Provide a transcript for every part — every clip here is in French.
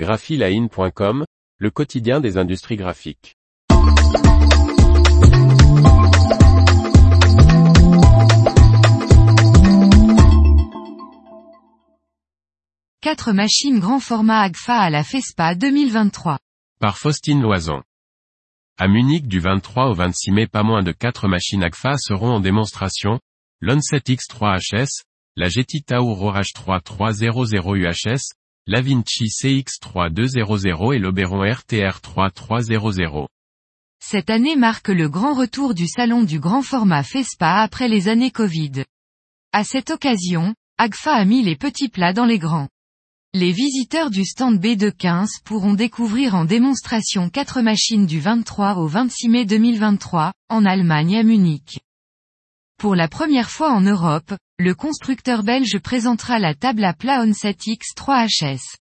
graphiline.com, le quotidien des industries graphiques. Quatre machines grand format AGFA à la FESPA 2023. Par Faustine Loison. À Munich du 23 au 26 mai pas moins de quatre machines AGFA seront en démonstration, l'Onset X3HS, la Getty Tauro H3 300 UHS, la Vinci CX3 200 et l'Oberon RTR 3 300. Cette année marque le grand retour du salon du grand format FESPA après les années Covid. À cette occasion, AGFA a mis les petits plats dans les grands. Les visiteurs du stand B215 pourront découvrir en démonstration quatre machines du 23 au 26 mai 2023, en Allemagne à Munich. Pour la première fois en Europe, le constructeur belge présentera la table à plat Onset X3HS.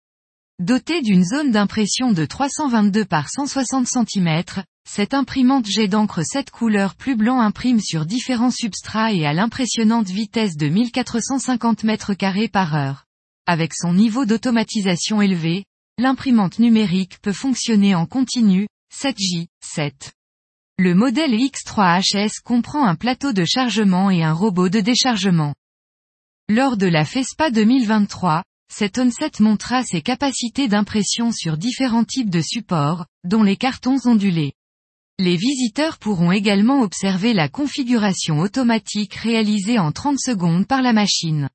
Dotée d'une zone d'impression de 322 par 160 cm, cette imprimante jet d'encre 7 couleurs plus blanc imprime sur différents substrats et à l'impressionnante vitesse de 1450 m2 par heure. Avec son niveau d'automatisation élevé, l'imprimante numérique peut fonctionner en continu, 7J, 7. Le modèle X3HS comprend un plateau de chargement et un robot de déchargement. Lors de la FESPA 2023, cet onset montra ses capacités d'impression sur différents types de supports, dont les cartons ondulés. Les visiteurs pourront également observer la configuration automatique réalisée en 30 secondes par la machine.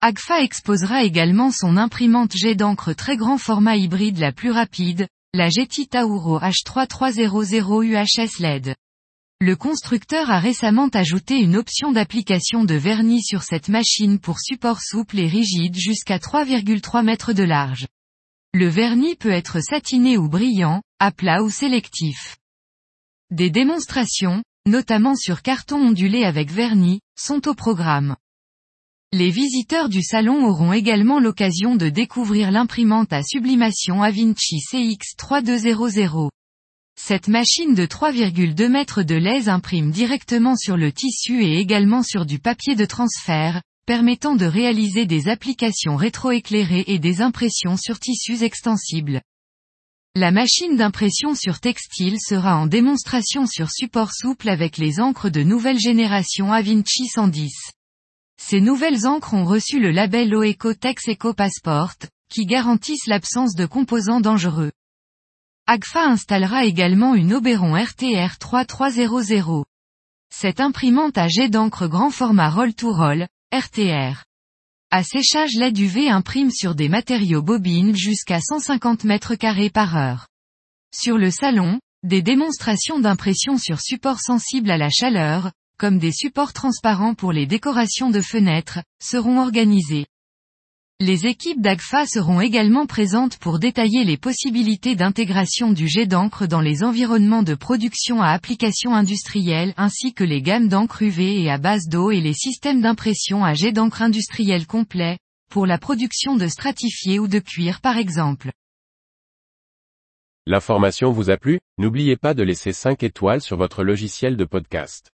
Agfa exposera également son imprimante jet d'encre très grand format hybride la plus rapide, la Getty Tauro H3300 UHS LED. Le constructeur a récemment ajouté une option d'application de vernis sur cette machine pour support souple et rigide jusqu'à 3,3 mètres de large. Le vernis peut être satiné ou brillant, à plat ou sélectif. Des démonstrations, notamment sur carton ondulé avec vernis, sont au programme. Les visiteurs du salon auront également l'occasion de découvrir l'imprimante à sublimation Avinci CX 3200. Cette machine de 3,2 mètres de lèse imprime directement sur le tissu et également sur du papier de transfert, permettant de réaliser des applications rétroéclairées et des impressions sur tissus extensibles. La machine d'impression sur textile sera en démonstration sur support souple avec les encres de nouvelle génération Avinci 110. Ces nouvelles encres ont reçu le label OECO Tex Eco Passport, qui garantissent l'absence de composants dangereux. Agfa installera également une Oberon RTR 3300. Cette imprimante à jet d'encre grand format roll-to-roll, RTR. À séchage LED UV imprime sur des matériaux bobines jusqu'à 150 m2 par heure. Sur le salon, des démonstrations d'impression sur support sensible à la chaleur, comme des supports transparents pour les décorations de fenêtres, seront organisés. Les équipes d'AGFA seront également présentes pour détailler les possibilités d'intégration du jet d'encre dans les environnements de production à application industrielle ainsi que les gammes d'encre UV et à base d'eau et les systèmes d'impression à jet d'encre industriel complet, pour la production de stratifiés ou de cuir par exemple. L'information vous a plu? N'oubliez pas de laisser 5 étoiles sur votre logiciel de podcast.